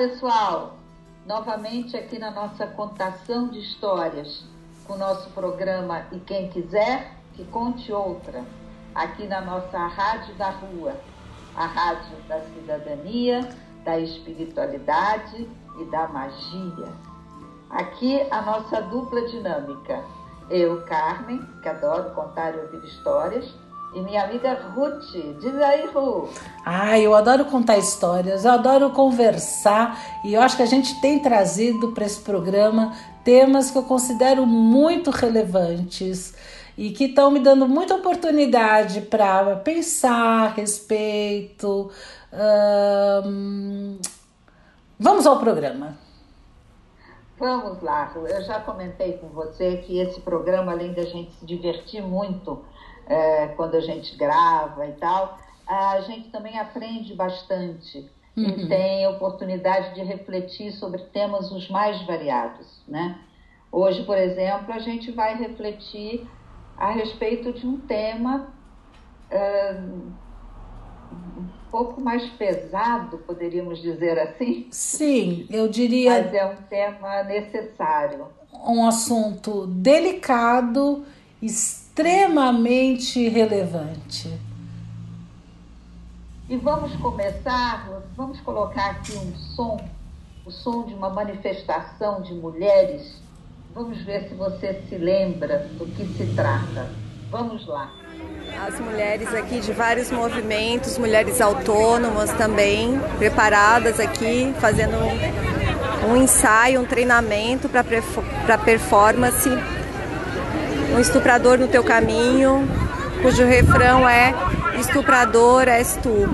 Pessoal! Novamente aqui na nossa contação de histórias, com o nosso programa E Quem Quiser, que conte outra, aqui na nossa Rádio da Rua, a Rádio da Cidadania, da Espiritualidade e da Magia. Aqui a nossa dupla dinâmica. Eu, Carmen, que adoro contar e ouvir histórias, e minha amiga Ruth. Diz aí, Ruth. Ai, eu adoro contar histórias, eu adoro conversar e eu acho que a gente tem trazido para esse programa temas que eu considero muito relevantes e que estão me dando muita oportunidade para pensar a respeito. Vamos ao programa. Vamos lá, eu já comentei com você que esse programa, além da gente se divertir muito, é, quando a gente grava e tal, a gente também aprende bastante uhum. e tem oportunidade de refletir sobre temas os mais variados, né? Hoje, por exemplo, a gente vai refletir a respeito de um tema é, um pouco mais pesado, poderíamos dizer assim. Sim, eu diria. Mas é um tema necessário. Um assunto delicado, extremamente relevante. E vamos começar, vamos colocar aqui um som, o som de uma manifestação de mulheres. Vamos ver se você se lembra do que se trata. Vamos lá. As mulheres aqui de vários movimentos, mulheres autônomas também, preparadas aqui, fazendo um, um ensaio, um treinamento para performance um estuprador no teu caminho, cujo refrão é estuprador és tu.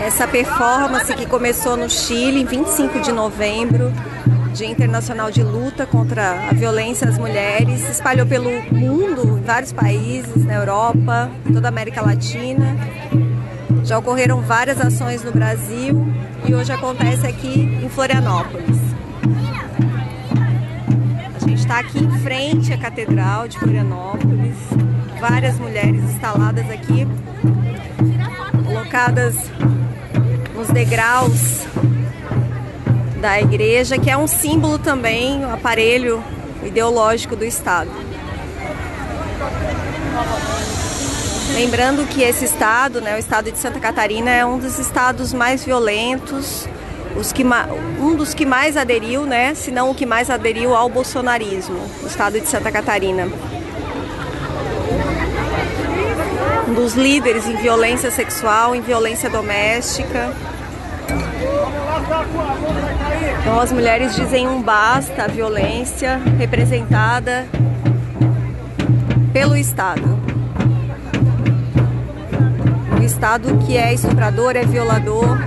Essa performance que começou no Chile em 25 de novembro, Dia Internacional de Luta contra a Violência às Mulheres, se espalhou pelo mundo, em vários países, na Europa, toda a América Latina. Já ocorreram várias ações no Brasil e hoje acontece aqui em Florianópolis está aqui em frente à Catedral de Florianópolis. Várias mulheres instaladas aqui, colocadas nos degraus da igreja, que é um símbolo também, um aparelho ideológico do Estado. Lembrando que esse estado, né, o estado de Santa Catarina, é um dos estados mais violentos os que, um dos que mais aderiu, né, se não o que mais aderiu ao bolsonarismo, o estado de Santa Catarina. Um dos líderes em violência sexual, em violência doméstica. Então as mulheres dizem um basta à violência representada pelo Estado. O Estado que é estuprador, é violador,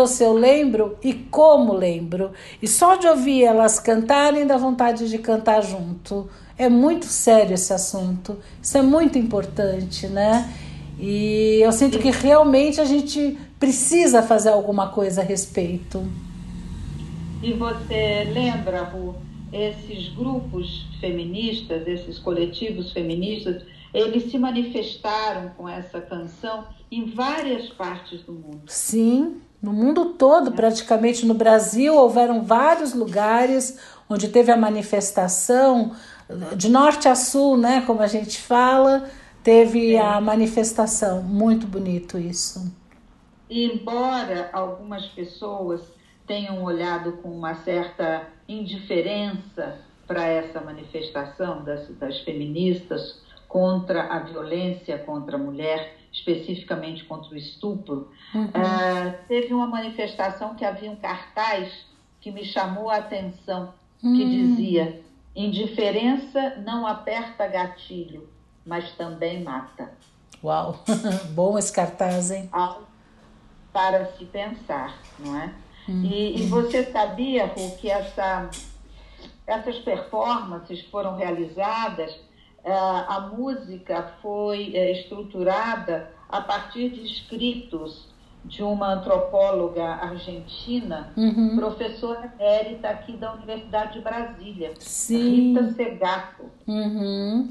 perguntou se eu lembro e como lembro. E só de ouvir elas cantarem dá vontade de cantar junto. É muito sério esse assunto. Isso é muito importante, né? E eu sinto que realmente a gente precisa fazer alguma coisa a respeito. E você lembra, Ru, esses grupos feministas, esses coletivos feministas, eles se manifestaram com essa canção em várias partes do mundo. Sim, no mundo todo, praticamente no Brasil, houveram vários lugares onde teve a manifestação, de norte a sul, né, como a gente fala, teve é. a manifestação. Muito bonito isso. Embora algumas pessoas tenham olhado com uma certa indiferença para essa manifestação das, das feministas contra a violência contra a mulher, especificamente contra o estupro, uhum. uh, teve uma manifestação que havia um cartaz que me chamou a atenção, uhum. que hum. dizia: indiferença não aperta gatilho, mas também mata. Uau, bom esse cartaz, hein? Para se pensar, não é? Uhum. E, e, você sabia, Ru, que essa, essas performances foram realizadas a música foi é, estruturada a partir de escritos de uma antropóloga argentina, uhum. professora emérita aqui da Universidade de Brasília, Sim. Rita Segato. Uhum.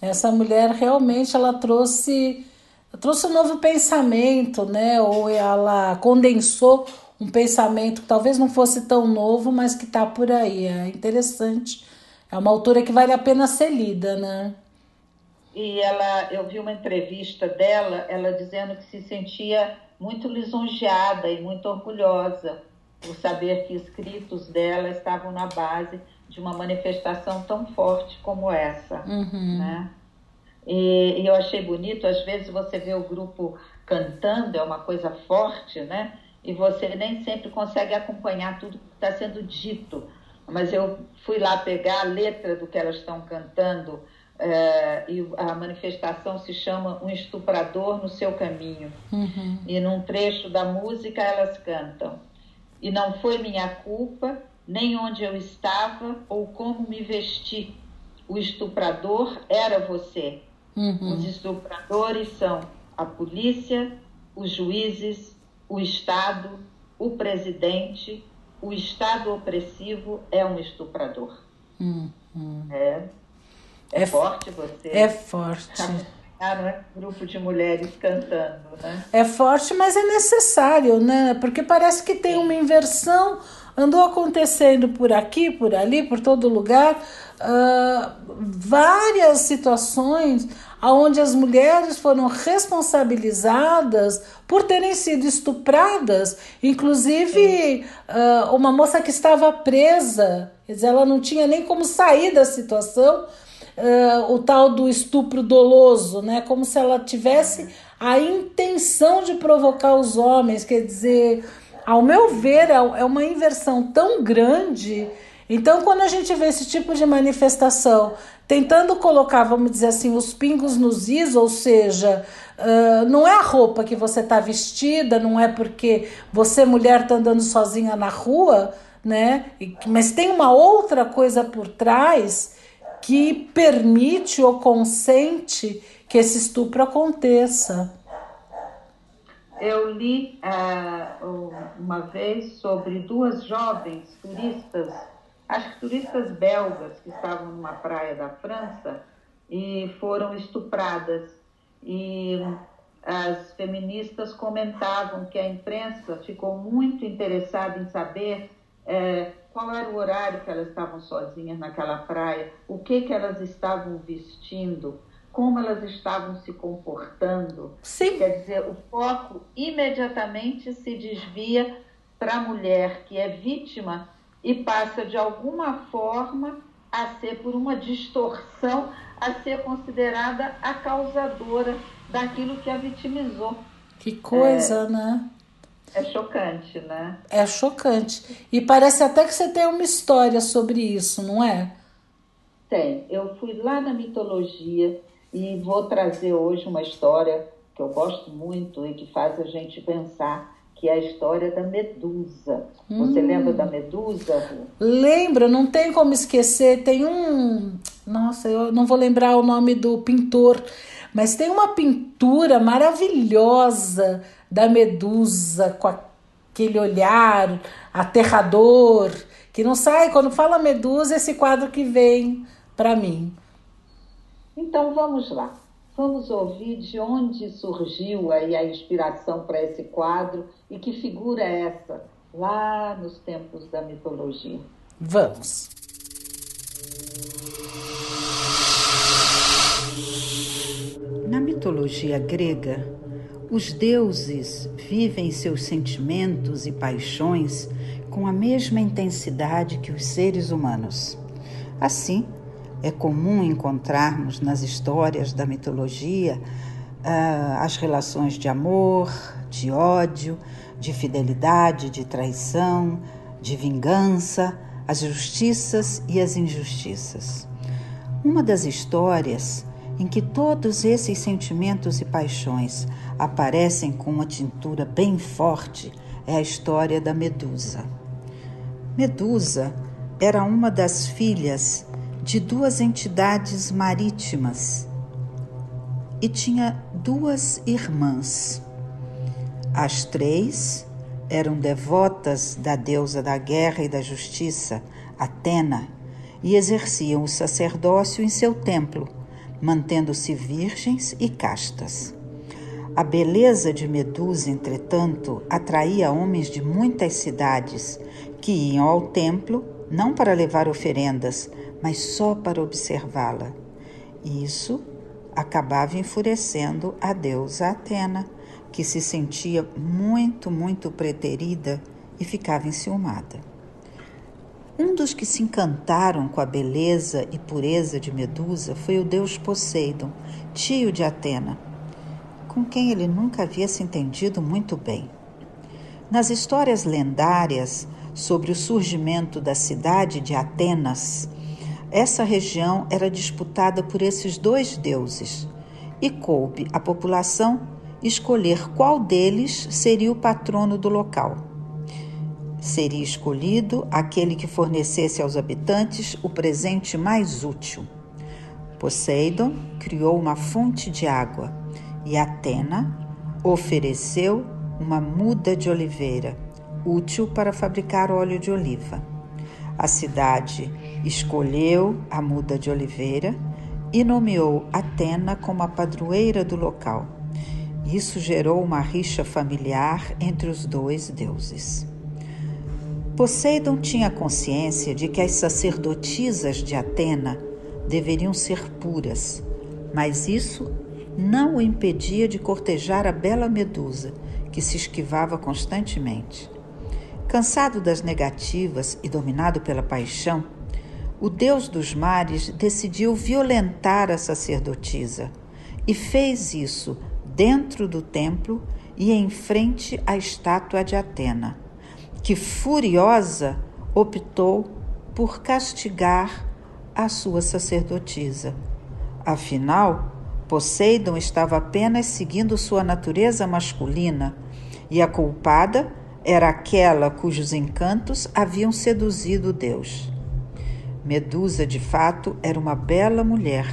Essa mulher realmente ela trouxe trouxe um novo pensamento, né? Ou ela condensou um pensamento que talvez não fosse tão novo, mas que está por aí. É interessante é uma autora que vale a pena ser lida, né? E ela, eu vi uma entrevista dela, ela dizendo que se sentia muito lisonjeada e muito orgulhosa por saber que escritos dela estavam na base de uma manifestação tão forte como essa, uhum. né? E, e, eu achei bonito, às vezes você vê o grupo cantando, é uma coisa forte, né? E você nem sempre consegue acompanhar tudo que está sendo dito mas eu fui lá pegar a letra do que elas estão cantando é, e a manifestação se chama Um Estuprador no Seu Caminho. Uhum. E num trecho da música elas cantam: E não foi minha culpa, nem onde eu estava ou como me vesti. O estuprador era você. Uhum. Os estupradores são a polícia, os juízes, o Estado, o presidente, o Estado opressivo é um estuprador. Hum, hum. É, é, é, forte você. É forte. Ah, não é? Grupo de mulheres cantando, né? É forte, mas é necessário, né? Porque parece que tem uma inversão, andou acontecendo por aqui, por ali, por todo lugar, uh, várias situações onde as mulheres foram responsabilizadas por terem sido estupradas, inclusive uh, uma moça que estava presa, quer dizer, ela não tinha nem como sair da situação, uh, o tal do estupro doloso, né? Como se ela tivesse a intenção de provocar os homens, quer dizer, ao meu ver, é, é uma inversão tão grande. Então, quando a gente vê esse tipo de manifestação tentando colocar, vamos dizer assim, os pingos nos is, ou seja, uh, não é a roupa que você está vestida, não é porque você, mulher, está andando sozinha na rua, né? Mas tem uma outra coisa por trás que permite ou consente que esse estupro aconteça. Eu li uh, uma vez sobre duas jovens turistas acho que turistas belgas que estavam numa praia da França e foram estupradas. E as feministas comentavam que a imprensa ficou muito interessada em saber é, qual era o horário que elas estavam sozinhas naquela praia, o que, que elas estavam vestindo, como elas estavam se comportando. Sim. Quer dizer, o foco imediatamente se desvia para a mulher que é vítima e passa de alguma forma a ser, por uma distorção, a ser considerada a causadora daquilo que a vitimizou. Que coisa, é, né? É chocante, né? É chocante. E parece até que você tem uma história sobre isso, não é? Tem. Eu fui lá na mitologia e vou trazer hoje uma história que eu gosto muito e que faz a gente pensar que é a história da Medusa. Você hum. lembra da Medusa? Lembro, não tem como esquecer. Tem um. Nossa, eu não vou lembrar o nome do pintor, mas tem uma pintura maravilhosa da Medusa com aquele olhar aterrador que não sai quando fala Medusa esse quadro que vem para mim. Então vamos lá. Vamos ouvir de onde surgiu aí a inspiração para esse quadro e que figura é essa lá nos tempos da mitologia. Vamos. Na mitologia grega, os deuses vivem seus sentimentos e paixões com a mesma intensidade que os seres humanos. Assim, é comum encontrarmos nas histórias da mitologia uh, as relações de amor, de ódio, de fidelidade, de traição, de vingança, as justiças e as injustiças. Uma das histórias em que todos esses sentimentos e paixões aparecem com uma tintura bem forte é a história da Medusa. Medusa era uma das filhas de duas entidades marítimas e tinha duas irmãs. As três eram devotas da deusa da guerra e da justiça, Atena, e exerciam o sacerdócio em seu templo, mantendo-se virgens e castas. A beleza de Medusa, entretanto, atraía homens de muitas cidades que iam ao templo não para levar oferendas, mas só para observá-la. Isso acabava enfurecendo a deusa Atena, que se sentia muito, muito preterida e ficava enciumada. Um dos que se encantaram com a beleza e pureza de Medusa foi o deus Poseidon, tio de Atena, com quem ele nunca havia se entendido muito bem. Nas histórias lendárias sobre o surgimento da cidade de Atenas, essa região era disputada por esses dois deuses e coube à população escolher qual deles seria o patrono do local. Seria escolhido aquele que fornecesse aos habitantes o presente mais útil. Poseidon criou uma fonte de água e Atena ofereceu uma muda de oliveira, útil para fabricar óleo de oliva. A cidade escolheu a muda de oliveira e nomeou Atena como a padroeira do local. Isso gerou uma rixa familiar entre os dois deuses. Poseidon tinha consciência de que as sacerdotisas de Atena deveriam ser puras, mas isso não o impedia de cortejar a bela Medusa, que se esquivava constantemente. Cansado das negativas e dominado pela paixão, o deus dos mares decidiu violentar a sacerdotisa e fez isso dentro do templo e em frente à estátua de Atena, que furiosa optou por castigar a sua sacerdotisa. Afinal, Poseidon estava apenas seguindo sua natureza masculina e a culpada era aquela cujos encantos haviam seduzido Deus. Medusa, de fato, era uma bela mulher,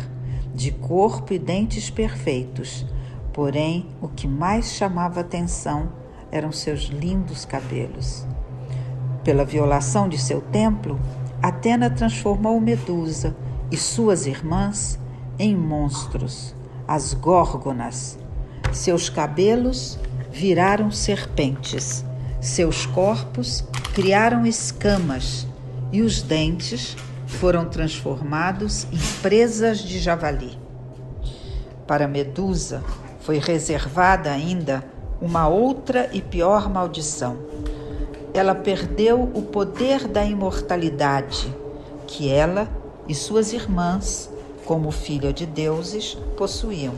de corpo e dentes perfeitos, porém o que mais chamava atenção eram seus lindos cabelos. Pela violação de seu templo, Atena transformou Medusa e suas irmãs em monstros, as górgonas. Seus cabelos viraram serpentes seus corpos criaram escamas e os dentes foram transformados em presas de javali. Para Medusa foi reservada ainda uma outra e pior maldição. Ela perdeu o poder da imortalidade que ela e suas irmãs, como filha de deuses, possuíam.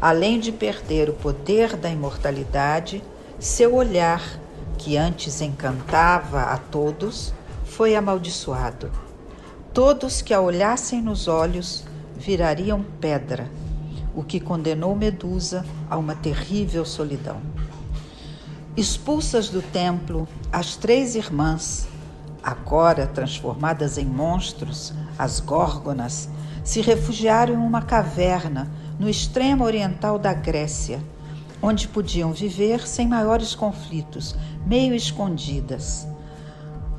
Além de perder o poder da imortalidade, seu olhar, que antes encantava a todos, foi amaldiçoado. Todos que a olhassem nos olhos virariam pedra, o que condenou Medusa a uma terrível solidão. Expulsas do templo, as três irmãs, agora transformadas em monstros, as górgonas, se refugiaram em uma caverna no extremo oriental da Grécia, onde podiam viver sem maiores conflitos, meio escondidas.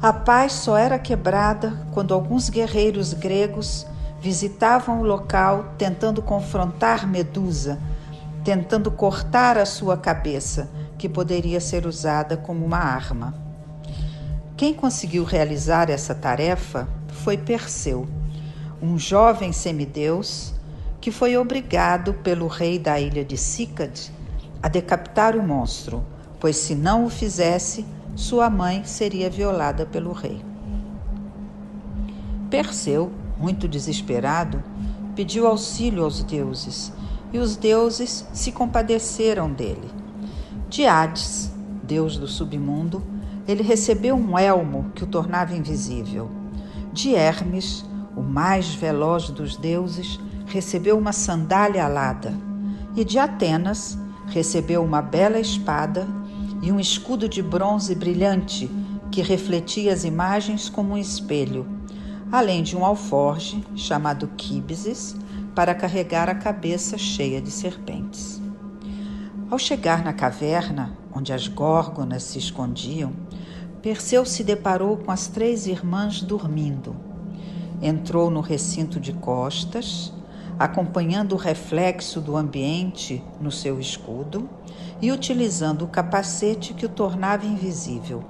A paz só era quebrada quando alguns guerreiros gregos visitavam o local tentando confrontar Medusa, tentando cortar a sua cabeça, que poderia ser usada como uma arma. Quem conseguiu realizar essa tarefa foi Perseu, um jovem semideus que foi obrigado pelo rei da ilha de Cícade a decapitar o monstro, pois se não o fizesse, sua mãe seria violada pelo rei. Perseu, muito desesperado, pediu auxílio aos deuses e os deuses se compadeceram dele. De Hades, deus do submundo, ele recebeu um elmo que o tornava invisível. De Hermes, o mais veloz dos deuses, recebeu uma sandália alada. E de Atenas, recebeu uma bela espada e um escudo de bronze brilhante que refletia as imagens como um espelho, além de um alforge chamado Quíbises para carregar a cabeça cheia de serpentes. Ao chegar na caverna, onde as górgonas se escondiam, Perseu se deparou com as três irmãs dormindo. Entrou no recinto de costas, acompanhando o reflexo do ambiente no seu escudo e utilizando o capacete que o tornava invisível.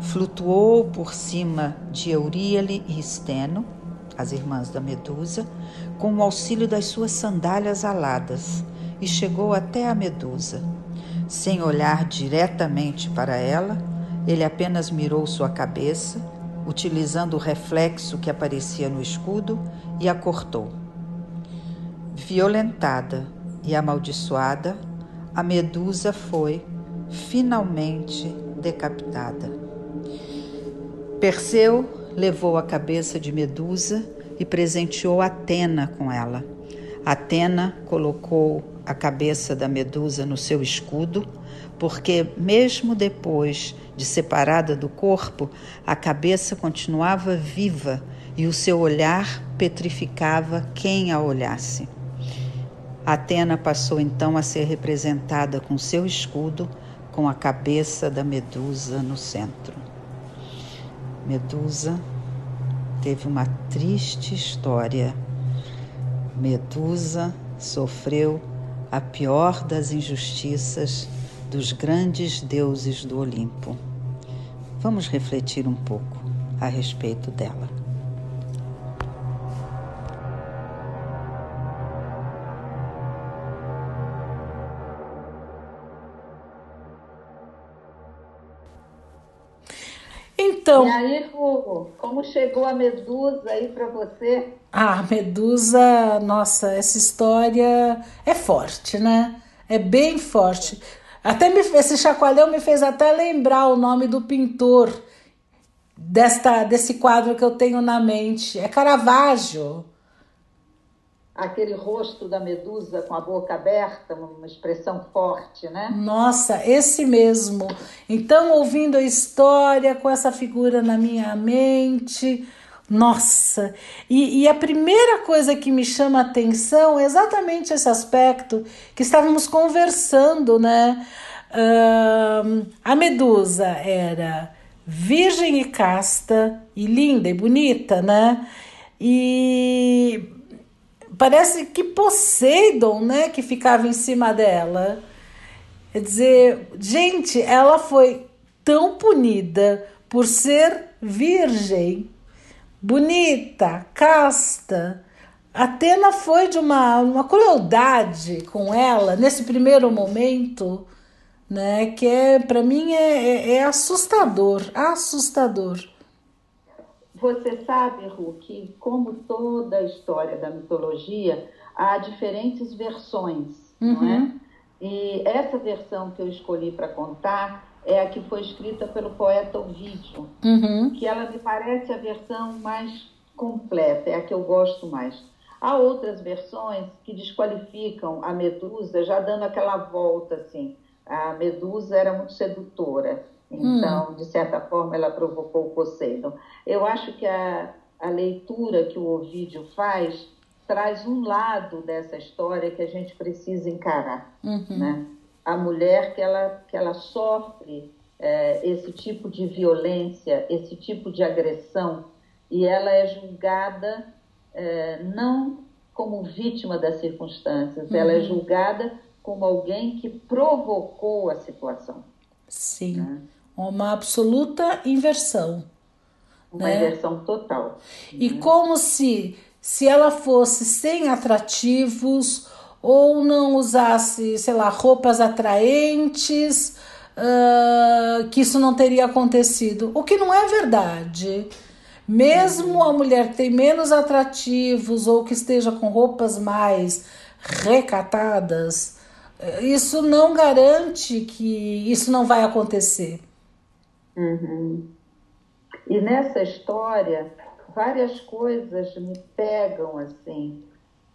Flutuou por cima de Euríale e Steno, as irmãs da Medusa, com o auxílio das suas sandálias aladas e chegou até a Medusa. Sem olhar diretamente para ela, ele apenas mirou sua cabeça, utilizando o reflexo que aparecia no escudo, e a cortou. Violentada e amaldiçoada, a Medusa foi finalmente decapitada. Perseu levou a cabeça de Medusa e presenteou Atena com ela. Atena colocou a cabeça da Medusa no seu escudo, porque, mesmo depois de separada do corpo, a cabeça continuava viva e o seu olhar petrificava quem a olhasse. Atena passou então a ser representada com seu escudo, com a cabeça da Medusa no centro. Medusa teve uma triste história. Medusa sofreu a pior das injustiças dos grandes deuses do Olimpo. Vamos refletir um pouco a respeito dela. Então. E aí, Hugo, como chegou a Medusa aí para você? Ah, Medusa, nossa, essa história é forte, né? É bem forte. Até me, esse chacoalhão me fez até lembrar o nome do pintor desta desse quadro que eu tenho na mente. É Caravaggio aquele rosto da medusa com a boca aberta, uma expressão forte, né? Nossa, esse mesmo. Então, ouvindo a história com essa figura na minha mente, nossa! E, e, a primeira coisa que me chama a atenção é exatamente esse aspecto que estávamos conversando, né? Uh, a medusa era virgem e casta, e linda e bonita, né? E parece que Poseidon, né, que ficava em cima dela. Quer dizer, gente, ela foi tão punida por ser virgem, bonita, casta. Atena foi de uma, uma crueldade com ela nesse primeiro momento, né? Que é para mim é, é, é assustador, assustador. Você sabe, Ru, que como toda a história da mitologia, há diferentes versões, uhum. não é? Uhum. E essa versão que eu escolhi para contar é a que foi escrita pelo poeta Ovídio, uhum. que ela me parece a versão mais completa, é a que eu gosto mais. Há outras versões que desqualificam a Medusa, já dando aquela volta assim. a Medusa era muito sedutora, então, hum. de certa forma, ela provocou o Poseidon. Eu acho que a, a leitura que o Ovídio faz traz um lado dessa história que a gente precisa encarar, uhum. né? A mulher que ela, que ela sofre é, esse tipo de violência, esse tipo de agressão, e ela é julgada é, não como vítima das circunstâncias, uhum. ela é uhum. julgada como alguém que provocou a situação. Sim, né? Uma absoluta inversão. Uma né? inversão total. E né? como se, se ela fosse sem atrativos ou não usasse, sei lá, roupas atraentes, uh, que isso não teria acontecido. O que não é verdade. Mesmo a mulher que tem menos atrativos ou que esteja com roupas mais recatadas, isso não garante que isso não vai acontecer. Uhum. E nessa história, várias coisas me pegam assim.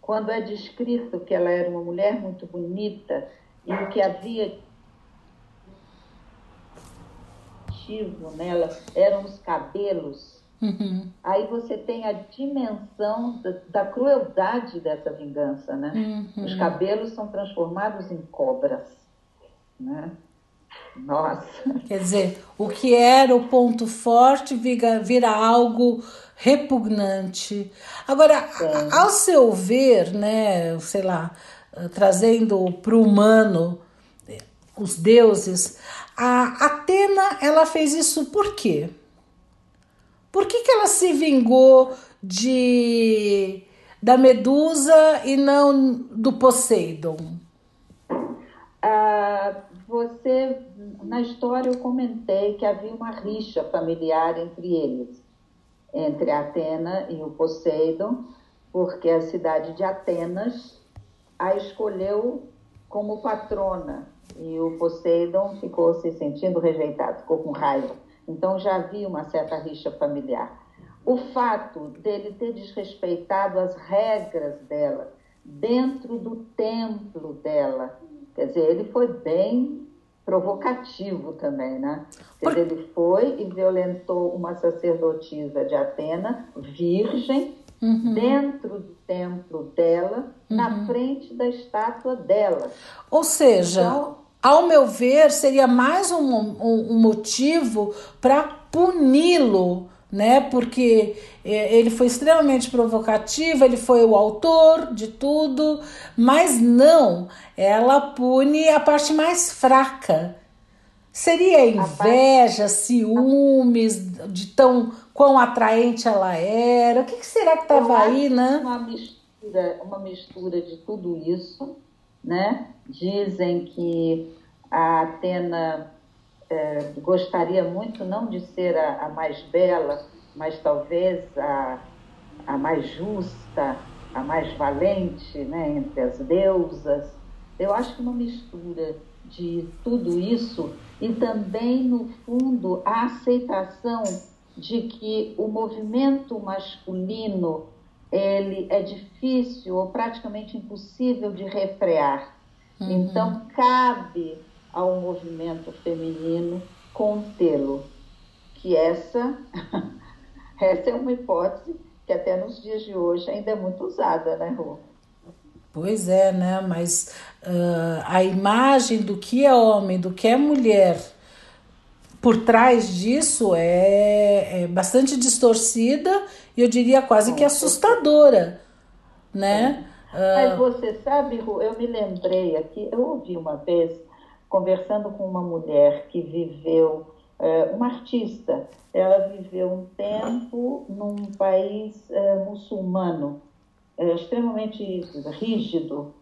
Quando é descrito que ela era uma mulher muito bonita e o que havia nela eram os cabelos Uhum. Aí você tem a dimensão da, da crueldade dessa vingança, né? Uhum. Os cabelos são transformados em cobras, né? Nossa. Quer dizer, o que era o ponto forte vira, vira algo repugnante. Agora, ao seu ver, né, sei lá, trazendo para o humano os deuses, a Atena ela fez isso por quê? Por que, que ela se vingou de da Medusa e não do Poseidon? Ah, você na história eu comentei que havia uma rixa familiar entre eles, entre Atena e o Poseidon, porque a cidade de Atenas a escolheu como patrona e o Poseidon ficou se sentindo rejeitado, ficou com raiva. Então já havia uma certa rixa familiar. O fato dele ter desrespeitado as regras dela, dentro do templo dela, quer dizer, ele foi bem provocativo também, né? Quer dizer, ele foi e violentou uma sacerdotisa de Atena, virgem, uhum. dentro do templo dela, uhum. na frente da estátua dela. Ou seja, então, ao meu ver, seria mais um, um, um motivo para puni-lo, né? Porque é, ele foi extremamente provocativo, ele foi o autor de tudo, mas não, ela pune a parte mais fraca. Seria inveja, ciúmes de tão quão atraente ela era? O que, que será que estava aí, né? Uma mistura, uma mistura de tudo isso, né? Dizem que a Atena é, gostaria muito não de ser a, a, mais bela, mas talvez a, a mais justa, a mais valente né, entre as deusas. Eu acho que uma mistura de tudo isso e também, no fundo, a aceitação de que o movimento masculino ele é difícil ou praticamente impossível de refrear. Uhum. Então, cabe ao movimento feminino contê-lo. Que essa, essa é uma hipótese que até nos dias de hoje ainda é muito usada, né, Rô? Pois é, né? Mas uh, a imagem do que é homem, do que é mulher, por trás disso é, é bastante distorcida e eu diria quase que assustadora, né? Mas você sabe, Ru, eu me lembrei aqui, eu ouvi uma vez conversando com uma mulher que viveu, é, uma artista, ela viveu um tempo num país é, muçulmano, é, extremamente rígido,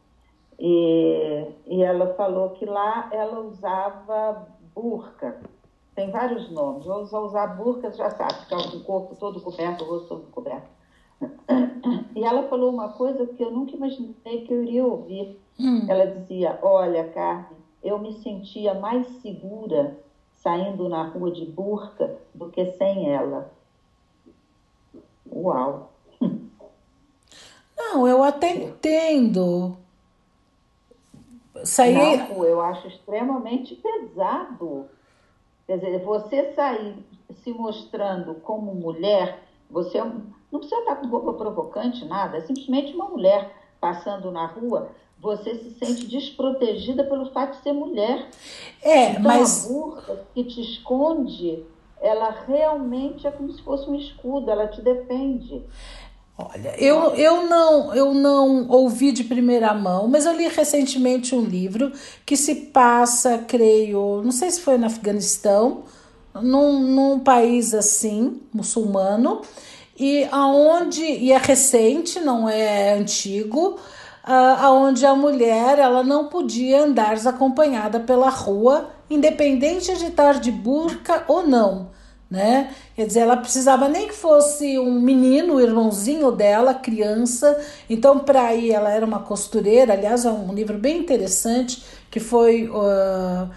e, e ela falou que lá ela usava burca. Tem vários nomes. Vou usar burca, já sabe, ficar com o corpo todo coberto, o rosto todo coberto. E ela falou uma coisa que eu nunca imaginei que eu iria ouvir. Hum. Ela dizia: Olha, Carmen, eu me sentia mais segura saindo na rua de burca do que sem ela. Uau! Não, eu até entendo. sair. Rua, eu acho extremamente pesado. Quer dizer, você sair se mostrando como mulher, você é não precisa estar com roupa provocante, nada, é simplesmente uma mulher passando na rua, você se sente desprotegida pelo fato de ser mulher. É, então, mas. A burca que te esconde, ela realmente é como se fosse um escudo, ela te defende. Olha, eu, eu, não, eu não ouvi de primeira mão, mas eu li recentemente um livro que se passa, creio, não sei se foi no Afeganistão, num, num país assim, muçulmano, e aonde e é recente, não é antigo, uh, aonde a mulher ela não podia andar desacompanhada pela rua, independente de estar de burca ou não né? Quer dizer, ela precisava nem que fosse um menino, o irmãozinho dela, criança. Então, para ir, ela era uma costureira. Aliás, é um livro bem interessante que foi uh,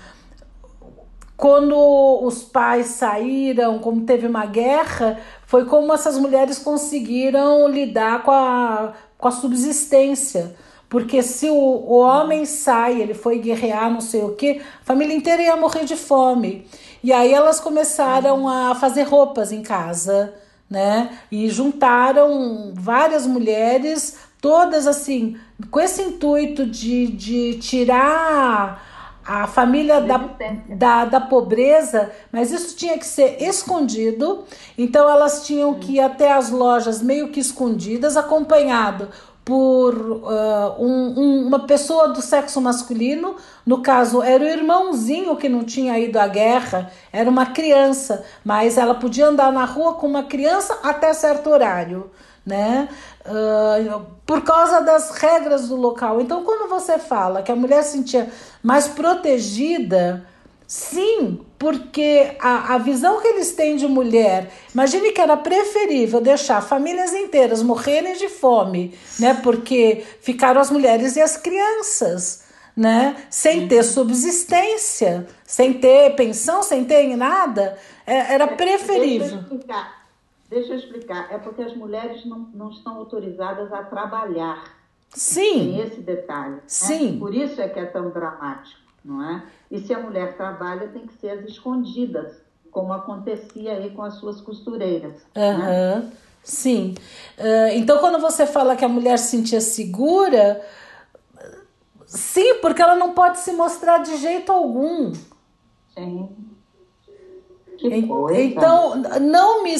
quando os pais saíram, como teve uma guerra, foi como essas mulheres conseguiram lidar com a, com a subsistência. Porque se o, o homem sai, ele foi guerrear, não sei o que, a família inteira ia morrer de fome. E aí elas começaram a fazer roupas em casa, né? E juntaram várias mulheres, todas assim, com esse intuito de, de tirar a família da, da, da pobreza, mas isso tinha que ser escondido. Então elas tinham que ir até as lojas meio que escondidas, acompanhado por uh, um, um, uma pessoa do sexo masculino, no caso era o irmãozinho que não tinha ido à guerra, era uma criança, mas ela podia andar na rua com uma criança até certo horário, né? Uh, por causa das regras do local. Então, quando você fala que a mulher se sentia mais protegida, sim, porque a, a visão que eles têm de mulher, imagine que era preferível deixar famílias inteiras morrerem de fome, né? Porque ficaram as mulheres e as crianças, né? Sem ter uhum. subsistência, sem ter pensão, sem ter nada, é, era preferível. Deixa eu explicar. É porque as mulheres não, não estão autorizadas a trabalhar. Sim. Tem esse detalhe. Né? Sim. Por isso é que é tão dramático, não é? E se a mulher trabalha, tem que ser as escondidas, como acontecia aí com as suas costureiras. Uhum. Né? Sim. Uh, então, quando você fala que a mulher se sentia segura, sim, porque ela não pode se mostrar de jeito algum. Sim. Que coisa. Então, não me.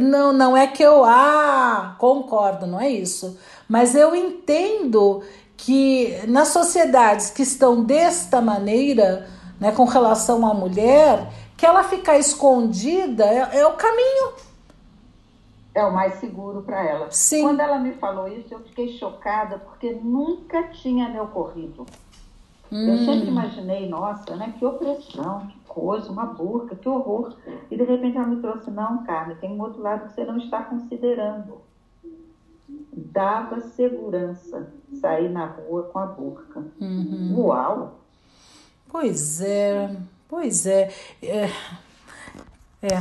Não, não é que eu ah, concordo, não é isso. Mas eu entendo que nas sociedades que estão desta maneira, né, com relação à mulher, que ela ficar escondida é, é o caminho. É o mais seguro para ela. Sim. Quando ela me falou isso, eu fiquei chocada, porque nunca tinha me ocorrido. Hum. Eu sempre imaginei, nossa, né, que opressão, que coisa, uma burca, que horror. E de repente ela me trouxe, não, Carmen, tem um outro lado que você não está considerando dava segurança sair na rua com a burca. Uhum. Uau! Pois é, pois é. é. É,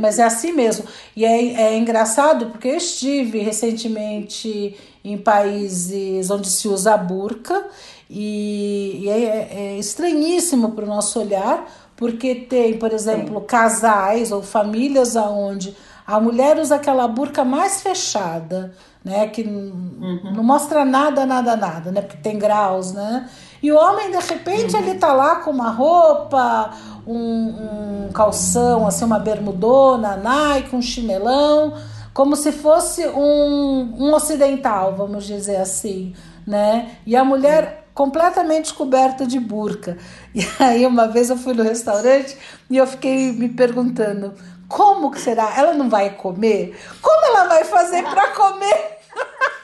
mas é assim mesmo. E é, é engraçado porque eu estive recentemente em países onde se usa a burca e, e é, é, estranhíssimo para o nosso olhar, porque tem, por exemplo, Sim. casais ou famílias onde a mulher usa aquela burca mais fechada, né? Que uhum. não mostra nada, nada, nada, né? Porque tem graus, né? E o homem, de repente, uhum. ele tá lá com uma roupa, um, um calção, assim, uma bermudona, Nike, um chinelão, como se fosse um, um ocidental, vamos dizer assim, né? E a mulher completamente coberta de burca. E aí, uma vez eu fui no restaurante e eu fiquei me perguntando como que será? Ela não vai comer? Como ela vai fazer para comer?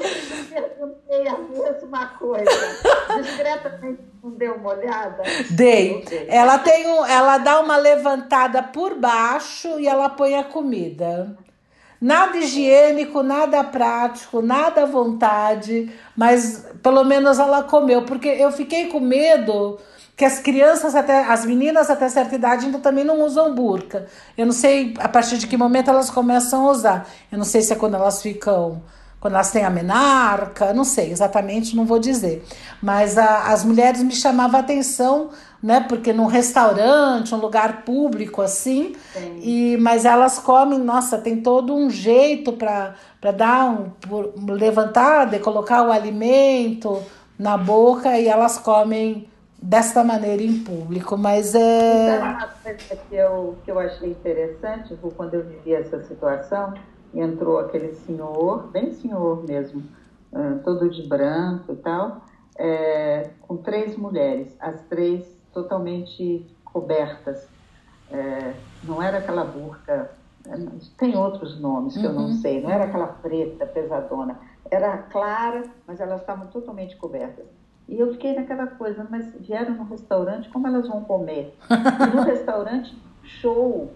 Eu perguntei a mesma coisa. Discretamente não deu uma olhada? Dei. Ela tem um, ela dá uma levantada por baixo e ela põe a comida. Nada higiênico, nada prático, nada à vontade, mas pelo menos ela comeu, porque eu fiquei com medo que as crianças até as meninas até certa idade ainda também não usam burca. Eu não sei a partir de que momento elas começam a usar. Eu não sei se é quando elas ficam quando elas têm a menarca, não sei exatamente, não vou dizer. Mas a, as mulheres me chamavam a atenção, né? Porque num restaurante, um lugar público assim, e mas elas comem, nossa, tem todo um jeito para dar um levantar, de colocar o alimento na boca e elas comem desta maneira em público, mas é. Então, uma coisa que eu, que eu achei interessante, quando eu vivi essa situação, entrou aquele senhor, bem senhor mesmo, uh, todo de branco e tal, é, com três mulheres, as três totalmente cobertas. É, não era aquela burca, tem outros nomes que uhum. eu não uhum. sei, não era aquela preta pesadona, era clara, mas elas estavam totalmente cobertas. E eu fiquei naquela coisa, mas vieram no restaurante, como elas vão comer? E no restaurante, show,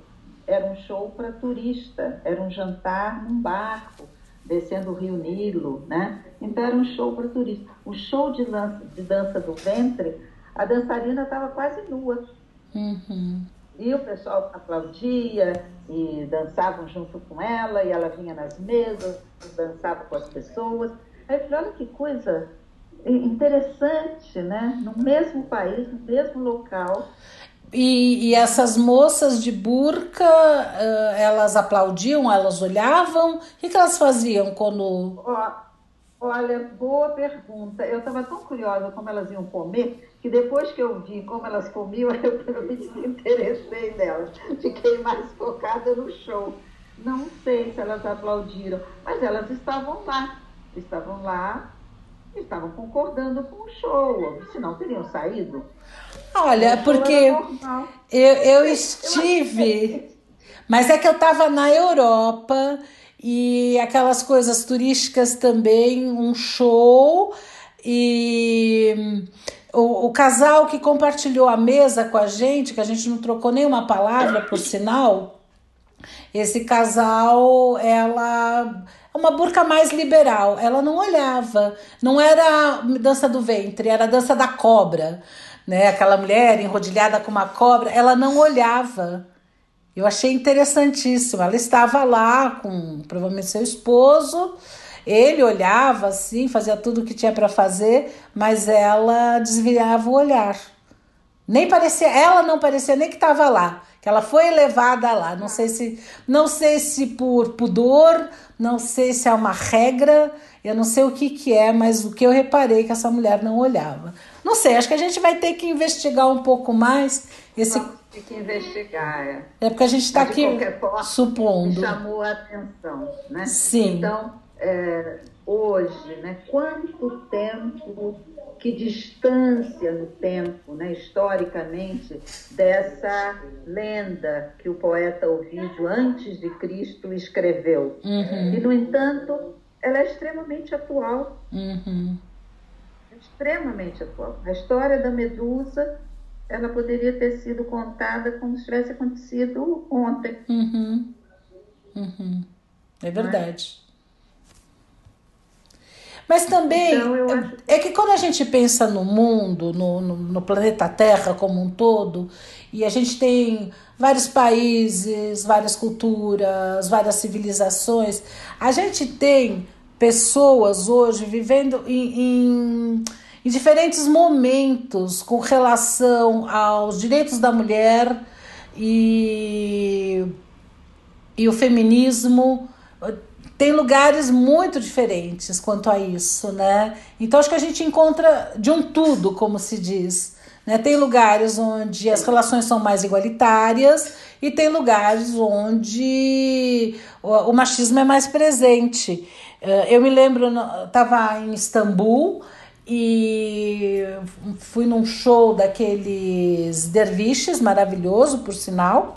era um show para turista, era um jantar num barco, descendo o rio Nilo, né? Então era um show para turista. O show de, lança, de dança do ventre, a dançarina estava quase nua. Uhum. E o pessoal aplaudia e dançavam junto com ela, e ela vinha nas mesas, dançava com as pessoas. Aí eu falei, olha que coisa interessante, né? No mesmo país, no mesmo local. E, e, essas moças de burca, elas aplaudiam, elas olhavam? O que, que elas faziam quando. olha, boa pergunta. Eu estava tão curiosa como elas iam comer, que depois que eu vi como elas comiam, eu me desinteressei delas. Fiquei mais focada no show. Não sei se elas aplaudiram, mas elas estavam lá. Estavam lá, estavam concordando com o show, senão teriam saído. Olha, porque eu, eu estive, mas é que eu estava na Europa e aquelas coisas turísticas também, um show e o, o, casal que compartilhou a mesa com a gente, que a gente não trocou nenhuma palavra, por sinal, esse casal, ela é uma burca mais liberal, ela não olhava, não era dança do ventre, era dança da cobra né? Aquela mulher enrodilhada com uma cobra, ela não olhava. Eu achei interessantíssimo. Ela estava lá com provavelmente seu esposo. Ele olhava assim, fazia tudo o que tinha para fazer, mas ela desviava o olhar. Nem parecia, ela não parecia nem que estava lá, que ela foi levada lá. Não sei se, não sei se por pudor, não sei se é uma regra, eu não sei o que que é, mas o que eu reparei é que essa mulher não olhava. Não sei, acho que a gente vai ter que investigar um pouco mais esse. Tem que investigar, é. É porque a gente está aqui forma, supondo. Chamou a atenção, né? Sim. Então, é, hoje, né? Quanto tempo, que distância no tempo, né? Historicamente, dessa lenda que o poeta Ovídio, antes de Cristo, escreveu. Uhum. E, no entanto, ela é extremamente atual. Uhum extremamente atual. A história da Medusa, ela poderia ter sido contada como se tivesse acontecido ontem. Uhum. Uhum. É verdade. Mas também então, acho... é que quando a gente pensa no mundo, no, no, no, planeta Terra como um todo, e a gente tem vários países, várias culturas, várias civilizações, a gente tem pessoas hoje vivendo em, em, em diferentes momentos com relação aos direitos da mulher e, e o feminismo tem lugares muito diferentes quanto a isso, né? Então acho que a gente encontra de um tudo, como se diz. Né? Tem lugares onde as relações são mais igualitárias e tem lugares onde o, o machismo é mais presente. Eh, eu me lembro, estava em Istambul e fui num show daqueles derviches, maravilhoso, por sinal.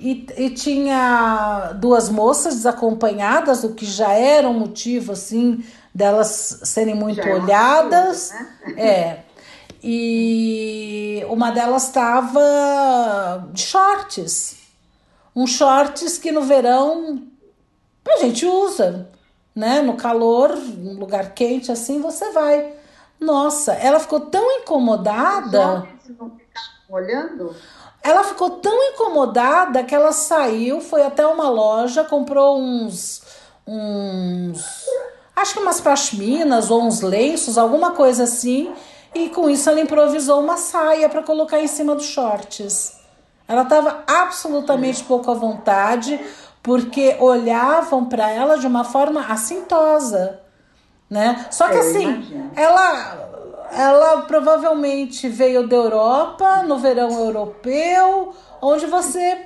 E, e, tinha duas moças desacompanhadas, o que já era um motivo assim delas serem muito já olhadas. É, né? é. E uma delas estava de shorts. Um shorts que no verão a gente usa né? No calor, um lugar quente assim, você vai. Nossa, ela ficou tão incomodada. olhando? Ela ficou tão incomodada que ela saiu, foi até uma loja, comprou uns uns acho que umas pashminas ou uns lenços, alguma coisa assim, e com isso ela improvisou uma saia para colocar em cima dos shorts. Ela estava absolutamente pouco à vontade, porque olhavam para ela de uma forma assintosa, né? Só que assim, ela ela provavelmente veio da Europa, no verão europeu, onde você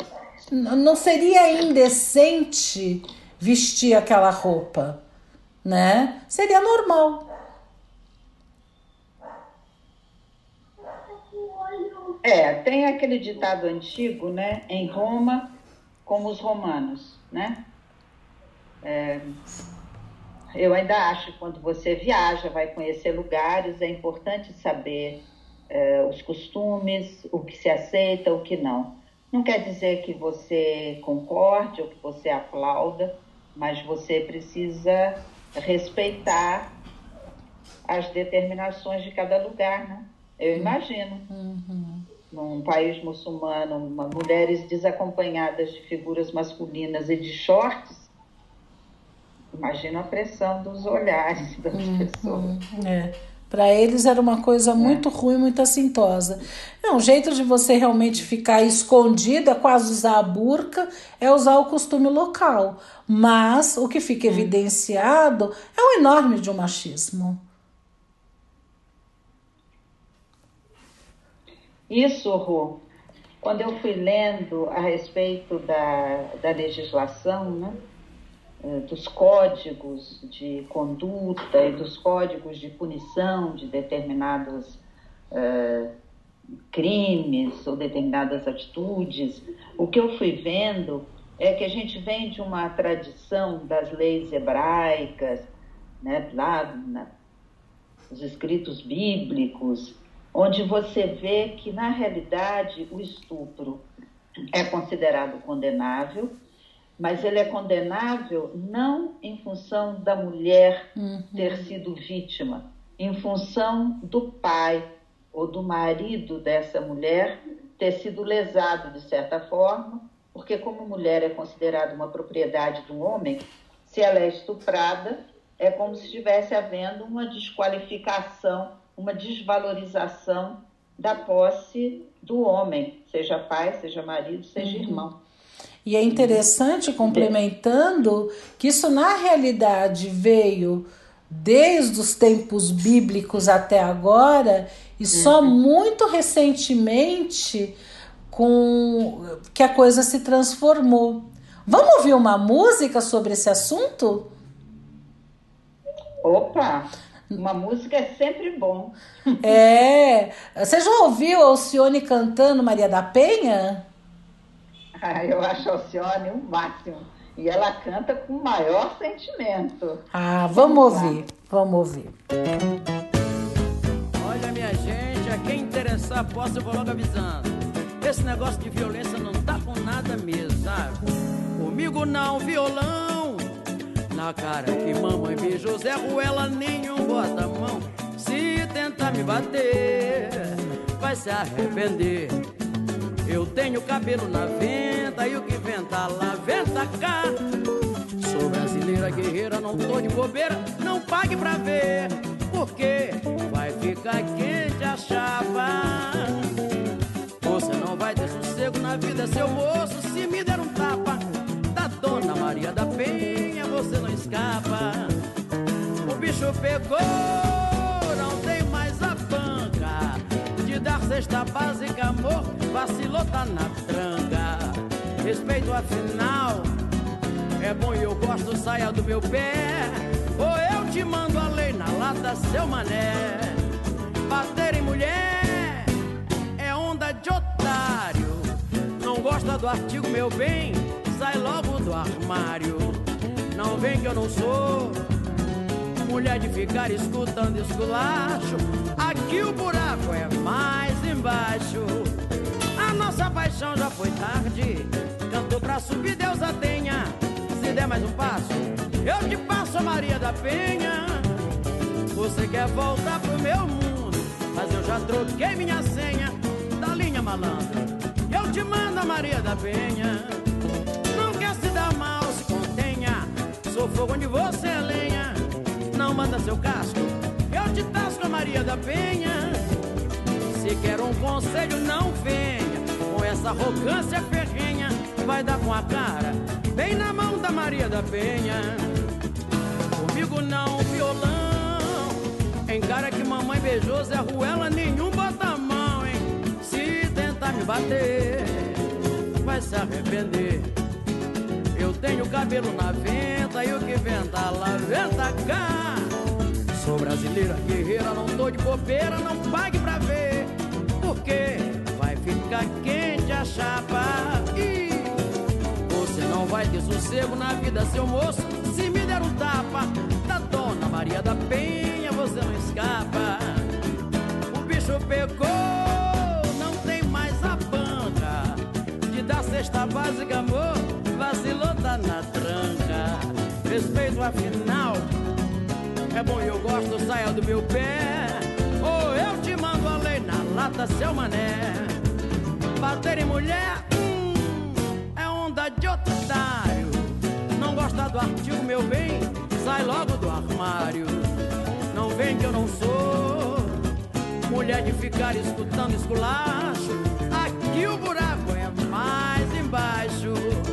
não seria indecente vestir aquela roupa, né? Seria normal. É, tem aquele ditado antigo, né? Em Roma, como os romanos, né? É, eu ainda acho que quando você viaja, vai conhecer lugares, é importante saber é, os costumes, o que se aceita, o que não. Não quer dizer que você concorde ou que você aplauda, mas você precisa respeitar as determinações de cada lugar, né? Eu imagino. Uhum. Num país muçulmano, mulheres desacompanhadas de figuras masculinas e de shorts, imagina a pressão dos olhares das uhum. pessoas. É. Para eles era uma coisa é. muito é. ruim, muito assintosa. Não, o jeito de você realmente ficar escondida, quase usar a burca, é usar o costume local. Mas o que fica evidenciado é o enorme de um machismo. Isso, Rô, quando eu fui lendo a respeito da, da legislação, né? Eh, dos códigos de conduta e dos códigos de punição de determinados uh, crimes ou determinadas atitudes, o que eu fui vendo é que a gente vem de uma tradição das leis hebraicas, né, lá nos escritos bíblicos, onde você vê que, na realidade, o estupro é considerado condenável mas ele é condenável não em função da mulher uhum. ter sido vítima, em função do pai ou do marido dessa mulher ter sido lesado de certa forma, porque como mulher é considerada uma propriedade do homem, se ela é estuprada, é como se estivesse havendo uma desqualificação, uma desvalorização da posse do homem, seja pai, seja marido, seja uhum. irmão. E é interessante, complementando, que isso na realidade veio desde os tempos bíblicos até agora e só uhum. muito recentemente com que a coisa se transformou. Vamos ouvir uma música sobre esse assunto? Opa! Uma música é sempre bom. É. Você já ouviu Alcione cantando Maria da Penha? eu acho a Alcione o máximo. E ela canta com o maior sentimento. Ah, vamos ouvir, vamos ouvir. Olha, minha gente, a quem interessar, posso, eu vou logo avisando. Esse negócio de violência não tá com nada mesmo, sabe? Comigo não, violão. Na cara que mamãe beijou Zé Ruela, nenhum bota a mão. Se tentar me bater, vai se arrepender. Eu tenho cabelo na venta e o que venta lá, venta cá. Sou brasileira guerreira, não tô de bobeira, não pague pra ver. Porque vai ficar quente a chapa. Você não vai ter sossego na vida, seu moço, se me der um tapa. Da dona Maria da Penha, você não escapa. O bicho pegou, dar cesta básica, amor vacilou tá na tranca. Respeito afinal, é bom e eu gosto, saia do meu pé. Ou eu te mando a lei na lata, seu mané. Bater em mulher é onda de otário. Não gosta do artigo, meu bem, sai logo do armário. Não vem que eu não sou mulher de ficar escutando esculacho. Aqui o buraco é mais embaixo nossa paixão já foi tarde. Cantou pra subir, Deus a tenha. Se der mais um passo, eu te passo a Maria da Penha. Você quer voltar pro meu mundo, mas eu já troquei minha senha da linha malandra. Eu te mando a Maria da Penha. Não quer se dar mal, se contenha. Sou fogo onde você é lenha. Não manda seu casco. Eu te tasco a Maria da Penha. Se quer um conselho, não venha com essa arrogância ferrenha. Vai dar com a cara bem na mão da Maria da Penha. Comigo não, violão. Encara que mamãe beijou Zé Ruela, nenhum bota a mão, hein? Se tentar me bater, vai se arrepender. Tenho cabelo na venta e o que venta lá, venta cá. Sou brasileira, guerreira, não tô de bobeira, não pague pra ver. Porque vai ficar quente a chapa. E você não vai ter sossego na vida, seu moço. Se me der um tapa da dona Maria da Penha, você não escapa. O bicho pegou, não tem mais a banca. De dar cesta básica, amor vacilou na tranca. Respeito afinal, é bom e eu gosto, saia do meu pé. Ou eu te mando a lei na lata, seu mané. Bater em mulher, hum, é onda de otário. Não gosta do artigo, meu bem, sai logo do armário. Não vem que eu não sou mulher de ficar escutando esculacho. Aqui o buraco é mais embaixo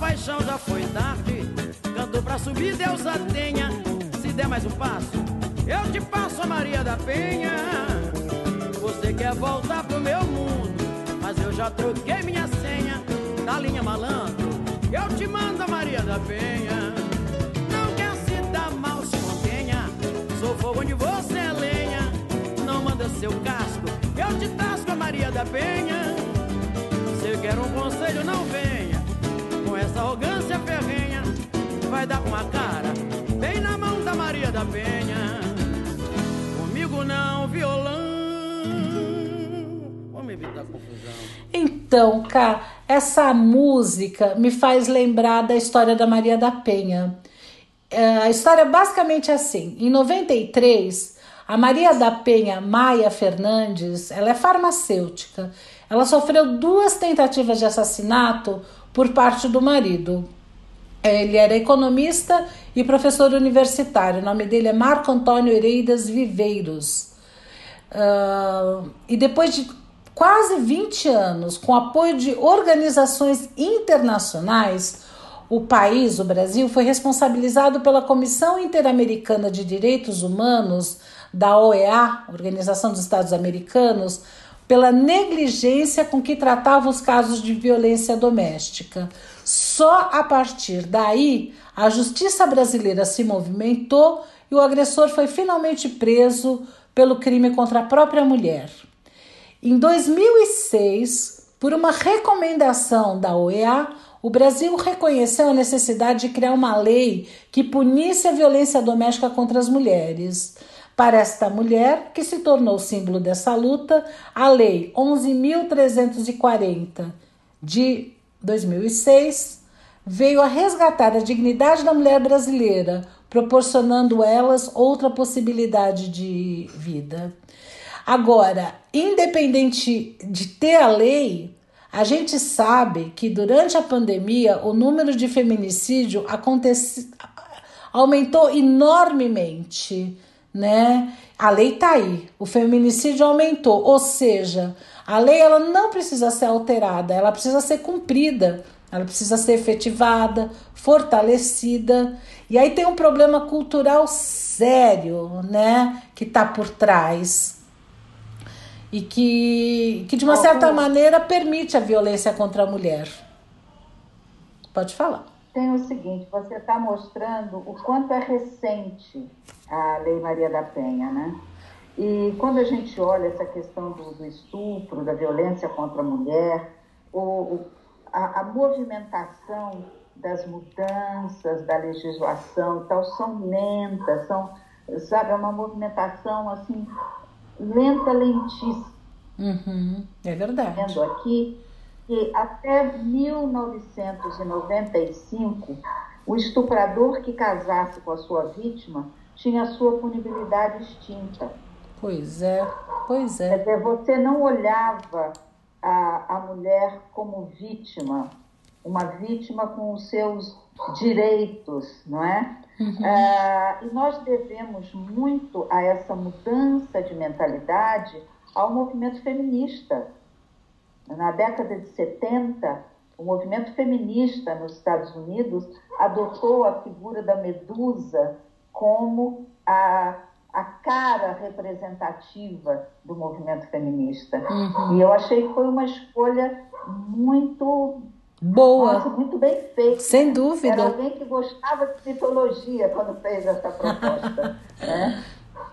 paixão já foi tarde. Canto pra subir, Deus a tenha. Se der mais um passo, eu te passo a Maria da Penha. Você quer voltar pro meu mundo, mas eu já troquei minha senha da linha malandro. Eu te mando a Maria da Penha. Não quer se dar mal, se mantenha. Sou fogo onde você é lenha. Não manda seu casco, eu te tasco a Maria da Penha. Se quer um conselho, não venha essa arrogância ferrenha, vai dar com a cara bem na mão da Maria da Penha. Comigo não, violão. Vamos evitar confusão. Então, cá, essa música me faz lembrar da história da Maria da Penha. É, a história é basicamente assim: em 93, a Maria da Penha Maia Fernandes, ela é farmacêutica. Ela sofreu duas tentativas de assassinato por parte do marido. Ele era economista e professor universitário. O nome dele é Marco Antônio Ereidas Viveiros. Uh, e depois de quase 20 anos, com apoio de organizações internacionais, o país, o Brasil, foi responsabilizado pela Comissão Interamericana de Direitos Humanos, da OEA, Organização dos Estados Americanos, pela negligência com que tratava os casos de violência doméstica. Só a partir daí a justiça brasileira se movimentou e o agressor foi finalmente preso pelo crime contra a própria mulher. Em 2006, por uma recomendação da OEA, o Brasil reconheceu a necessidade de criar uma lei que punisse a violência doméstica contra as mulheres. Para esta mulher, que se tornou símbolo dessa luta, a Lei 11.340 de 2006 veio a resgatar a dignidade da mulher brasileira, proporcionando elas outra possibilidade de vida. Agora, independente de ter a lei, a gente sabe que durante a pandemia o número de feminicídio aumentou enormemente né? A lei tá aí, o feminicídio aumentou, ou seja, a lei ela não precisa ser alterada, ela precisa ser cumprida, ela precisa ser efetivada, fortalecida. E aí tem um problema cultural sério, né, que tá por trás. E que, que de uma certa maneira permite a violência contra a mulher. Pode falar tem o seguinte: você está mostrando o quanto é recente a Lei Maria da Penha, né? E quando a gente olha essa questão do, do estupro, da violência contra a mulher, o, a, a, movimentação das mudanças da legislação e tal são lentas, são, sabe, é uma movimentação assim, lenta, lentíssima. Uhum, é verdade. Vendo aqui que até 1995 o estuprador que casasse com a sua vítima tinha a sua punibilidade extinta. Pois é, pois é. Quer dizer, você não olhava a, a mulher como vítima uma vítima com os seus direitos, não é? Uhum. É, e nós devemos muito a essa mudança de mentalidade ao movimento feminista. Na década de 70, o movimento feminista nos Estados Unidos adotou a figura da medusa como a, a cara representativa do movimento feminista. Uhum. E eu achei que foi uma escolha muito Boa. Nossa, muito bem feita. Sem dúvida. Era alguém que gostava de mitologia quando fez essa proposta. né?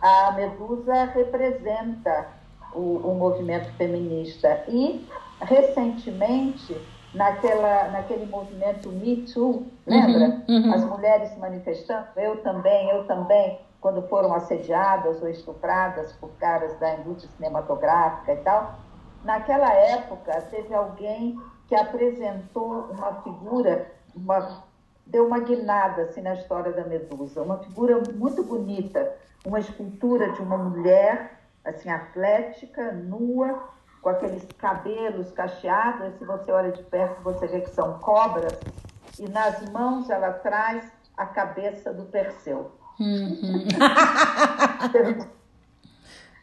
A Medusa representa o, o movimento feminista e, recentemente, naquela, naquele movimento Me Too, lembra? Uhum, uhum. As mulheres se manifestando, eu também, eu também, quando foram assediadas ou estupradas por caras da indústria cinematográfica e tal. Naquela época, teve alguém que apresentou uma figura, uma, deu uma guinada assim, na história da Medusa, uma figura muito bonita, uma escultura de uma mulher assim atlética, nua, com aqueles cabelos cacheados, e se você olha de perto você vê que são cobras, e nas mãos ela traz a cabeça do Perseu. Uhum.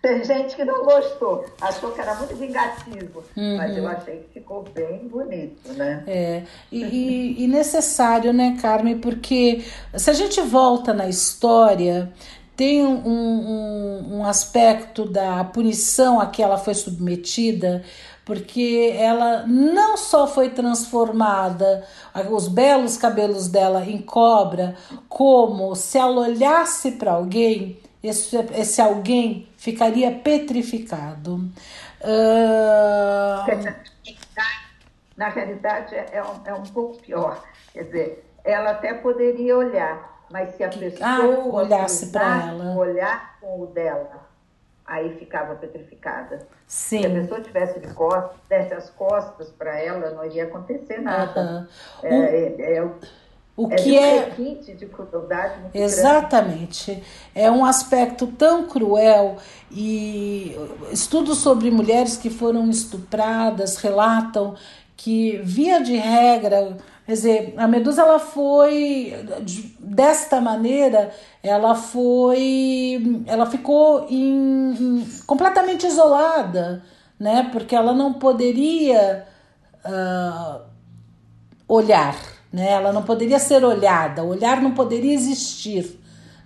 Tem gente que não gostou, achou que era muito vingativo, uhum. mas eu achei que ficou bem bonito, né? É, e, e, necessário, né, Carmen? Porque se a gente volta na história, tem um, um, um aspecto da punição a que ela foi submetida porque ela não só foi transformada, os belos cabelos dela em cobra, como se ela olhasse para alguém, esse, esse alguém ficaria petrificado. Uh... Na realidade, é, um, é um pouco pior. Quer dizer, ela até poderia olhar, mas se a pessoa ah, olhasse para ela, olhar com o dela, aí ficava petrificada. Sim. Se a pessoa tivesse de costas, desse as costas para ela, não iria acontecer nada. Uh -huh. é, é, é, o é que é de crueldade muito exatamente grande. é um aspecto tão cruel e estudos sobre mulheres que foram estupradas relatam que via de regra quer dizer a medusa ela foi desta maneira ela foi ela ficou em, em, completamente isolada né porque ela não poderia uh, olhar né? Ela não poderia ser olhada, o olhar não poderia existir,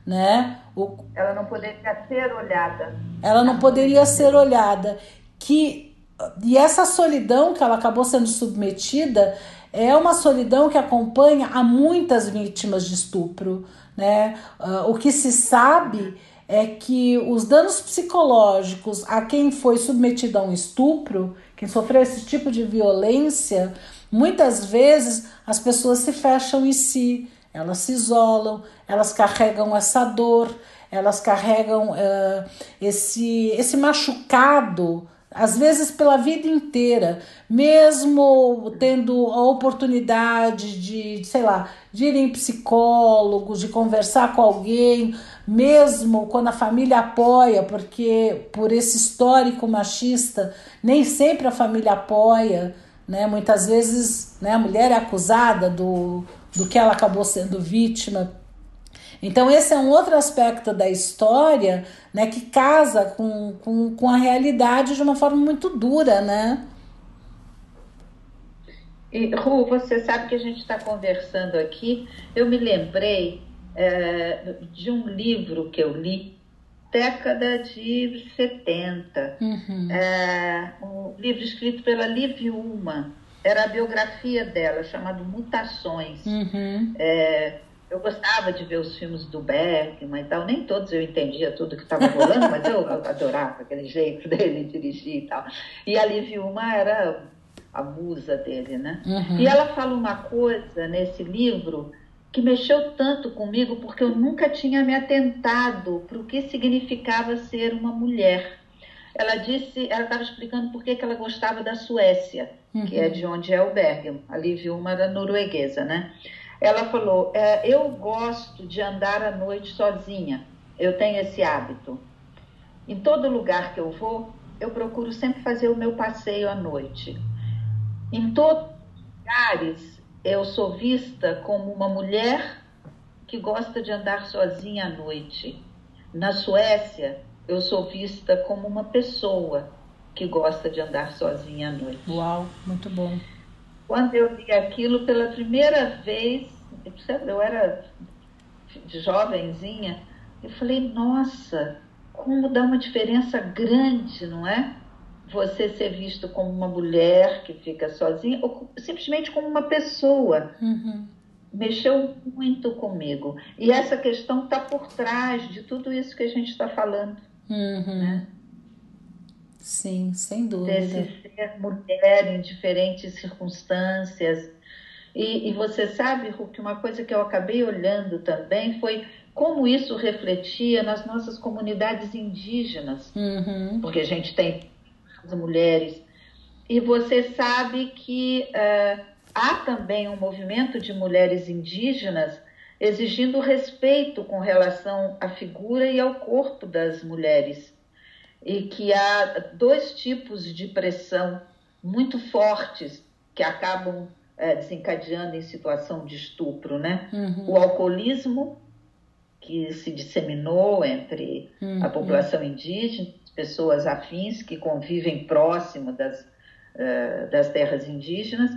né? O... Ela não poderia ser olhada. Ela não poderia ser olhada. Que e essa solidão que ela acabou sendo submetida é uma solidão que acompanha a muitas vítimas de estupro, né? Uh, o que se sabe é que os danos psicológicos a quem foi submetido a um estupro, quem sofreu esse tipo de violência, Muitas vezes as pessoas se fecham em si, elas se isolam, elas carregam essa dor, elas carregam uh, esse, esse machucado, às vezes pela vida inteira, mesmo tendo a oportunidade de, sei lá, de ir em psicólogos, de conversar com alguém, mesmo quando a família apoia, porque por esse histórico machista, nem sempre a família apoia. Né? Muitas vezes né, a mulher é acusada do, do que ela acabou sendo vítima. Então, esse é um outro aspecto da história né, que casa com, com, com a realidade de uma forma muito dura, né? E, Ru, você sabe que a gente está conversando aqui. Eu me lembrei é, de um livro que eu li década de 70. Uhum. É, um livro escrito pela Liv Ullmann. Era a biografia dela, chamado Mutações. Uhum. É, eu gostava de ver os filmes do Bergman e tal. Nem todos eu entendia tudo que estava rolando, mas eu adorava aquele jeito dele dirigir e tal. E a Liv Ullmann era a musa dele, né? Uhum. E ela fala uma coisa nesse livro que mexeu tanto comigo porque eu nunca tinha me atentado para o que significava ser uma mulher. Ela disse, ela estava explicando por que, que ela gostava da Suécia, uhum. que é de onde é o Bergamo. A Liv uma era norueguesa, né? Ela falou: é, eu gosto de andar à noite sozinha. Eu tenho esse hábito. Em todo lugar que eu vou, eu procuro sempre fazer o meu passeio à noite. Em todos os lugares eu sou vista como uma mulher que gosta de andar sozinha à noite. Na Suécia, eu sou vista como uma pessoa que gosta de andar sozinha à noite. Uau, muito bom. Quando eu li aquilo pela primeira vez, eu era jovenzinha, eu falei, nossa, como dá uma diferença grande, não é? Você ser visto como uma mulher que fica sozinha, ou simplesmente como uma pessoa. Uhum. Mexeu muito comigo. E essa questão está por trás de tudo isso que a gente está falando. Uhum. Né? Sim, sem dúvida. Desse ser mulher em diferentes circunstâncias. E, e você sabe, Hulk, uma coisa que eu acabei olhando também foi como isso refletia nas nossas comunidades indígenas, uhum. porque a gente tem as mulheres. E você sabe que uh, há também um movimento de mulheres indígenas exigindo respeito com relação à figura e ao corpo das mulheres. E que há dois tipos de pressão muito fortes que acabam é, desencadeando em situação de estupro, né? Uhum. O alcoolismo, que se disseminou entre uhum. a população indígena, pessoas afins que convivem próximo das, uh, das terras indígenas,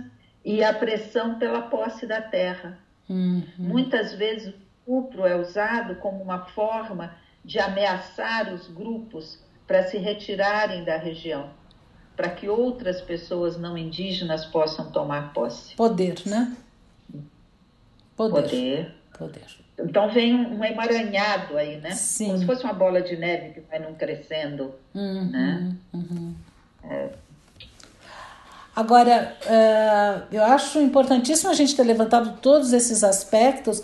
e a pressão pela posse da terra. Uhum. Muitas vezes o estupro é usado como uma forma de ameaçar os grupos para se retirarem da região, para que outras pessoas não indígenas possam tomar posse. Poder, né? Poder. Poder. Poder. Então vem um emaranhado aí, né? Sim. Como se fosse uma bola de neve que vai não crescendo, uhum, né? Uhum. É. Agora, uh, eu acho importantíssimo a gente ter levantado todos esses aspectos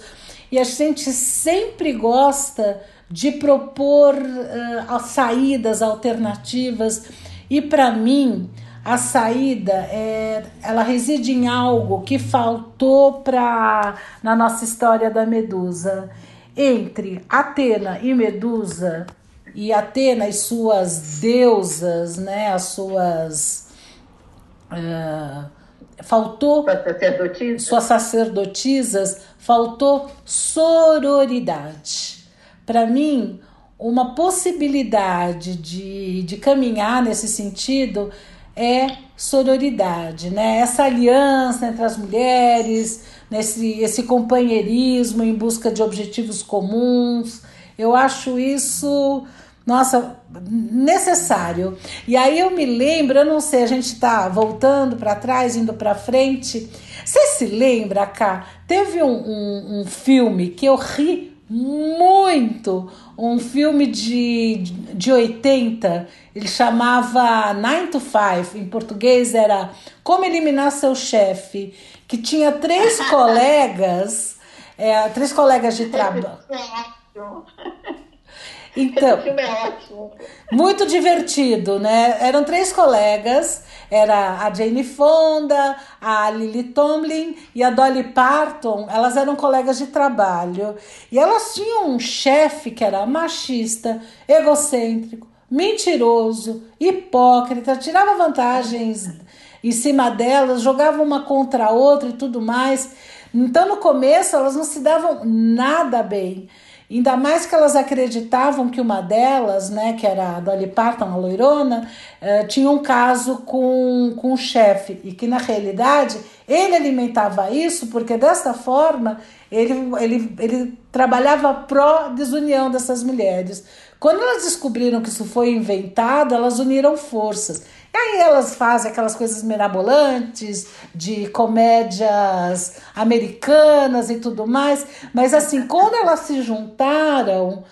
e a gente sempre gosta de propor uh, saídas alternativas e para mim a saída é, ela reside em algo que faltou para na nossa história da Medusa entre Atena e Medusa e Atena e suas deusas, né, as suas uh, faltou sacerdotisas. suas sacerdotisas, faltou sororidade. Para mim, uma possibilidade de, de caminhar nesse sentido é sororidade, né? Essa aliança entre as mulheres, nesse esse companheirismo em busca de objetivos comuns. Eu acho isso, nossa, necessário. E aí eu me lembro, eu não sei, a gente está voltando para trás, indo para frente. Você se lembra, cá? Teve um, um, um filme que eu ri muito, um filme de, de 80, ele chamava Nine to Five, em português era Como Eliminar Seu Chefe, que tinha três colegas, é, três colegas de trabalho. Então, Esse filme é ótimo. Muito divertido, né? Eram três colegas, era a Jane Fonda, a Lily Tomlin e a Dolly Parton. Elas eram colegas de trabalho e elas tinham um chefe que era machista, egocêntrico, mentiroso, hipócrita, tirava vantagens em cima delas, jogava uma contra a outra e tudo mais. Então, no começo, elas não se davam nada bem. Ainda mais que elas acreditavam que uma delas, né, que era a Dolly Parton, a loirona, uh, tinha um caso com, com o chefe e que na realidade ele alimentava isso porque desta forma ele, ele, ele trabalhava pró desunião dessas mulheres. Quando elas descobriram que isso foi inventado, elas uniram forças. E aí elas fazem aquelas coisas mirabolantes de comédias americanas e tudo mais, mas assim, quando elas se juntaram,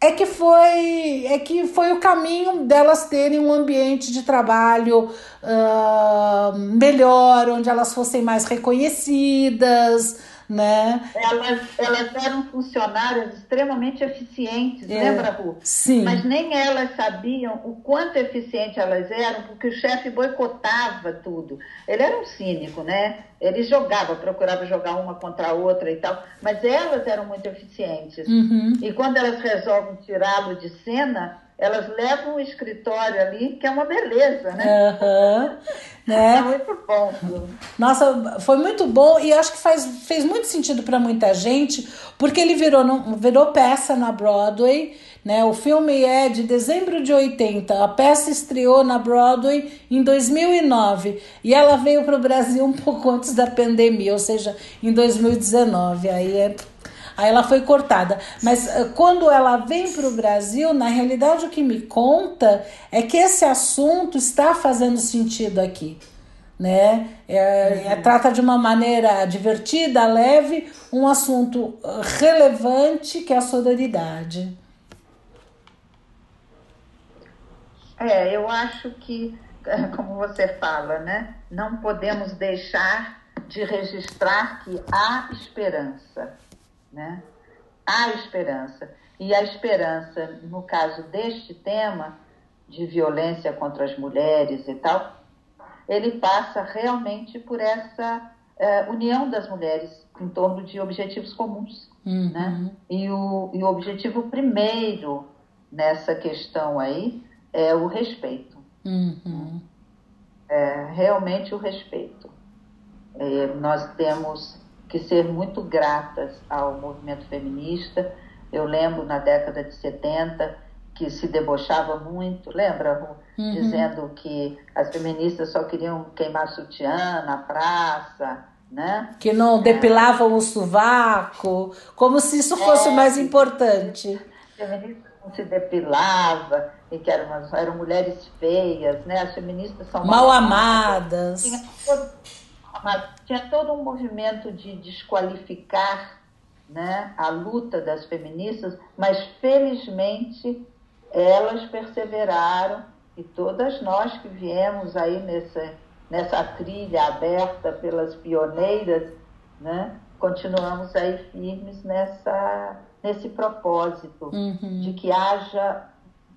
é que foi é que foi o caminho delas terem um ambiente de trabalho uh, melhor, onde elas fossem mais reconhecidas, né? Elas, elas eram funcionárias extremamente eficientes, É, lembra, Ru? Sim. Mas nem elas sabiam o quanto eficientes elas eram, porque o chefe boicotava tudo. Ele era um cínico, né? Ele jogava, procurava jogar uma contra a outra e tal, mas elas eram muito eficientes. Uhum. E quando elas resolvem tirá-lo de cena, elas levam o escritório ali, que é uma beleza, né? Uhum, né? É muito bom. Nossa, foi muito bom e acho que faz, fez muito sentido para muita gente, porque ele virou, virou peça na Broadway. Né? O filme é de dezembro de 80. A peça estreou na Broadway em 2009 e ela veio para o Brasil um pouco antes da pandemia, ou seja, em 2019. Aí é Aí ela foi cortada. Mas eh, quando ela vem para o Brasil, na realidade o que me conta é que esse assunto está fazendo sentido aqui. Né? É, é, trata de uma maneira divertida, leve, um assunto eh, relevante que é a sororidade. É, eu acho que, como você fala, né? Não podemos deixar de registrar que há esperança né? Há esperança. E a esperança, no caso deste tema de violência contra as mulheres e tal, ele passa realmente por essa uh, união das mulheres em torno de objetivos comuns. Uhum. Né? E, o, e o objetivo primeiro nessa questão aí é o respeito. Uhum. É, realmente o respeito. É, nós temos que ser muito gratas ao movimento feminista. Eu lembro na década de 70 que se debochava muito, lembra, uhum. dizendo que as feministas só queriam queimar sutiã na praça, né? Que não depilavam o sovaco, como se isso fosse é, mais importante. Feministas não se depilava e que eram, eram mulheres feias, né? As feministas são mal, mal amadas. amadas mas tinha todo um movimento de desqualificar né, a luta das feministas, mas felizmente elas perseveraram e todas nós que viemos aí nessa, nessa trilha aberta pelas pioneiras, né, continuamos aí firmes nessa, nesse propósito uhum. de que haja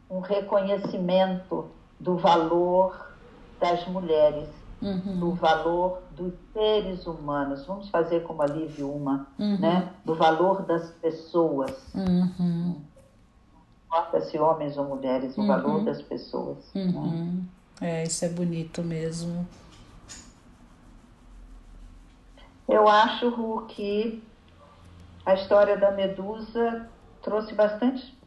um reconhecimento do valor das mulheres uhum. do valor dos seres humanos. Vamos fazer como a Lívia uma, uhum. né? Do valor das pessoas. Uhum. Não importa se homens ou mulheres, o valor uhum. das pessoas. Né? Uhum. É, isso é bonito mesmo. Eu acho, Ru, que a história da Medusa trouxe bastante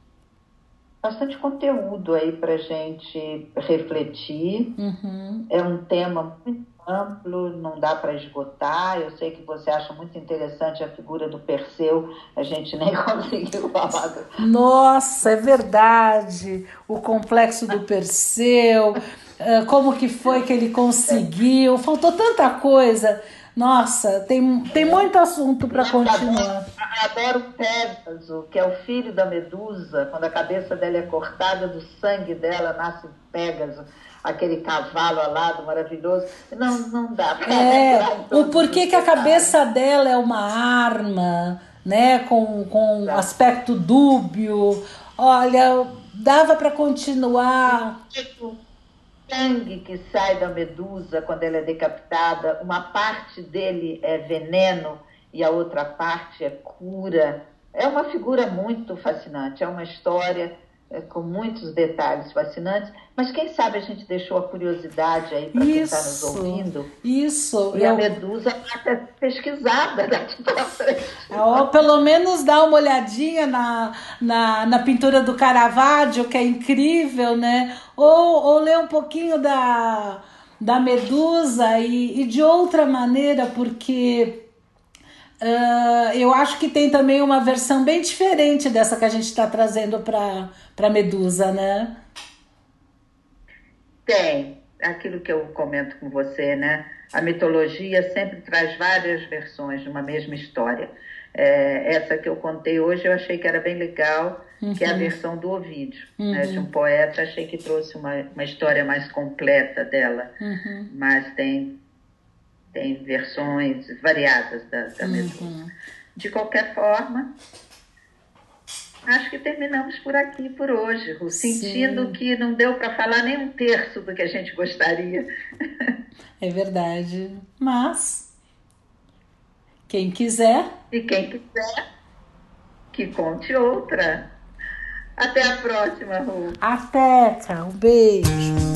bastante conteúdo aí para gente refletir. Uhum. É um tema muito amplo, não dá para esgotar. Eu sei que você acha muito interessante a figura do Perseu, a gente nem conseguiu falar. Do... Nossa, é verdade. O complexo do Perseu, eh, como que foi que ele conseguiu? Faltou tanta coisa. Nossa, tem, tem muito assunto para continuar. Adoro, o Pégaso, que é o filho da Medusa, quando a cabeça dela é cortada, do sangue dela nasce Pégaso, aquele cavalo alado maravilhoso. Não, não dá É, o porquê que a cabeça dela é uma arma, né, com, com um aspecto dúbio. Olha, dava para continuar sangue que sai da medusa quando ela é decapitada, uma parte dele é veneno e a outra parte é cura. É uma figura muito fascinante, é uma história com muitos detalhes fascinantes, mas quem sabe a gente deixou a curiosidade aí para quem está nos ouvindo. Isso. E eu... a Medusa está pesquisada daqui para frente. Ou pelo menos dá uma olhadinha na, na, na pintura do Caravaggio, que é incrível, né? Ou, ou ler um pouquinho da, da Medusa e, e de outra maneira, porque Uh, eu acho que tem também uma versão bem diferente dessa que a gente está trazendo para Medusa, né? Tem. Aquilo que eu comento com você, né? A mitologia sempre traz várias versões de uma mesma história. É, essa que eu contei hoje eu achei que era bem legal, uhum. que é a uhum. versão do Ovídio, uhum. né, de um poeta. Achei que trouxe uma, uma história mais completa dela, uhum. mas tem tem versões variadas da, da uhum. De qualquer forma, acho que terminamos por aqui por hoje, sentindo Sim. que não deu para falar nem um terço do que a gente gostaria. É verdade. Mas quem quiser. E quem quiser, que conte outra. Até a próxima, Ru. Até, tchau. Um beijo.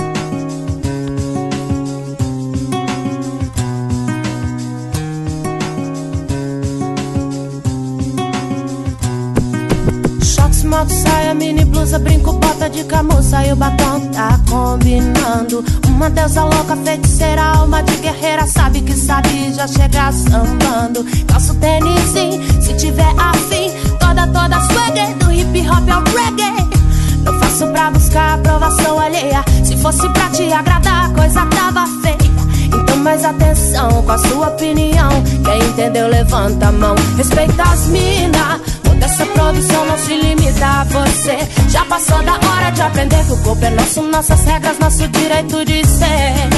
Moto, saia, mini blusa, brinco, bota de camuça e o batom tá combinando. Uma deusa louca, feiticeira, alma de guerreira, sabe que sabe já chegar sambando. Calço tênis, se tiver afim, toda, toda swagger, do hip hop ao reggae. Não faço pra buscar aprovação alheia, se fosse pra te agradar, a coisa tava feia. Então mais atenção com a sua opinião. Quem entendeu, levanta a mão. Respeita as minas essa produção não se limita a você. Já passou da hora de aprender que o corpo é nosso, nossas regras, nosso direito de ser.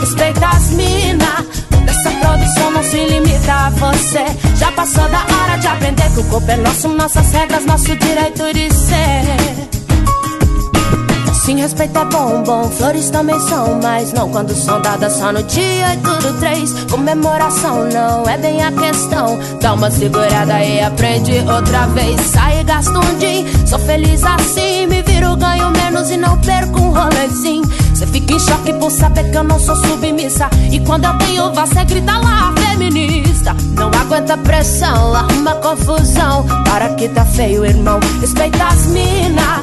Respeita as minas. Essa produção não se limita a você. Já passou da hora de aprender que o corpo é nosso, nossas regras, nosso direito de ser. Sim, respeito é bom, bom, flores também são, mas não quando são dadas só no dia e tudo três. Comemoração não é bem a questão. Dá uma segurada e aprende outra vez. Sai e um din, sou feliz assim. Me viro, ganho menos e não perco um rolezinho. Cê fica em choque por saber que eu não sou submissa. E quando eu tenho você grita lá, feminista. Não aguenta pressão, arruma confusão. Para que tá feio, irmão. Respeita as mina.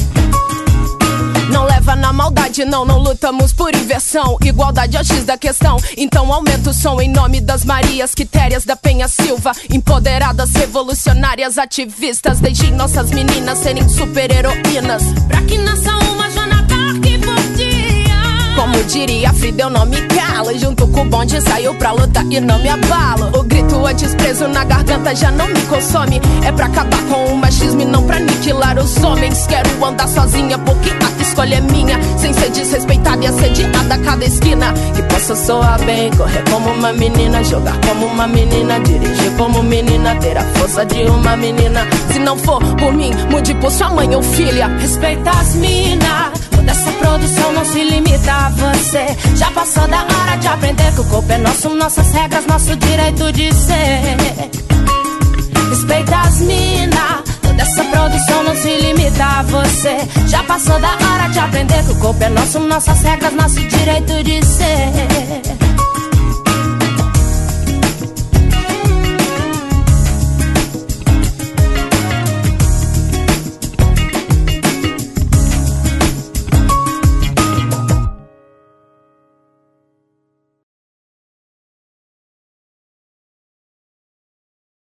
Não leva na maldade, não, não lutamos por inversão. Igualdade é X da questão. Então aumenta o som em nome das Marias Quitérias da Penha Silva. Empoderadas, revolucionárias, ativistas. Deixem nossas meninas serem super-heroínas. Pra que nasça uma dia. Como diria Frida, eu não me calo. Junto com o bonde saio pra lutar e não me abalo. O grito antes preso na garganta já não me consome. É pra acabar com o machismo e não pra aniquilar os homens. Quero andar sozinha porque a escolha é minha. Sem ser desrespeitada e assediada a cada esquina. Que possa soar bem, correr como uma menina, jogar como uma menina, dirigir como menina, ter a força de uma menina. Se não for por mim, mude por sua mãe ou filha. Respeita as minas. Produção não se limita a você. Já passou da hora de aprender que o corpo é nosso, nossas regras, nosso direito de ser. Respeita as minas. Essa produção não se limita a você. Já passou da hora de aprender que o corpo é nosso, nossas regras, nosso direito de ser.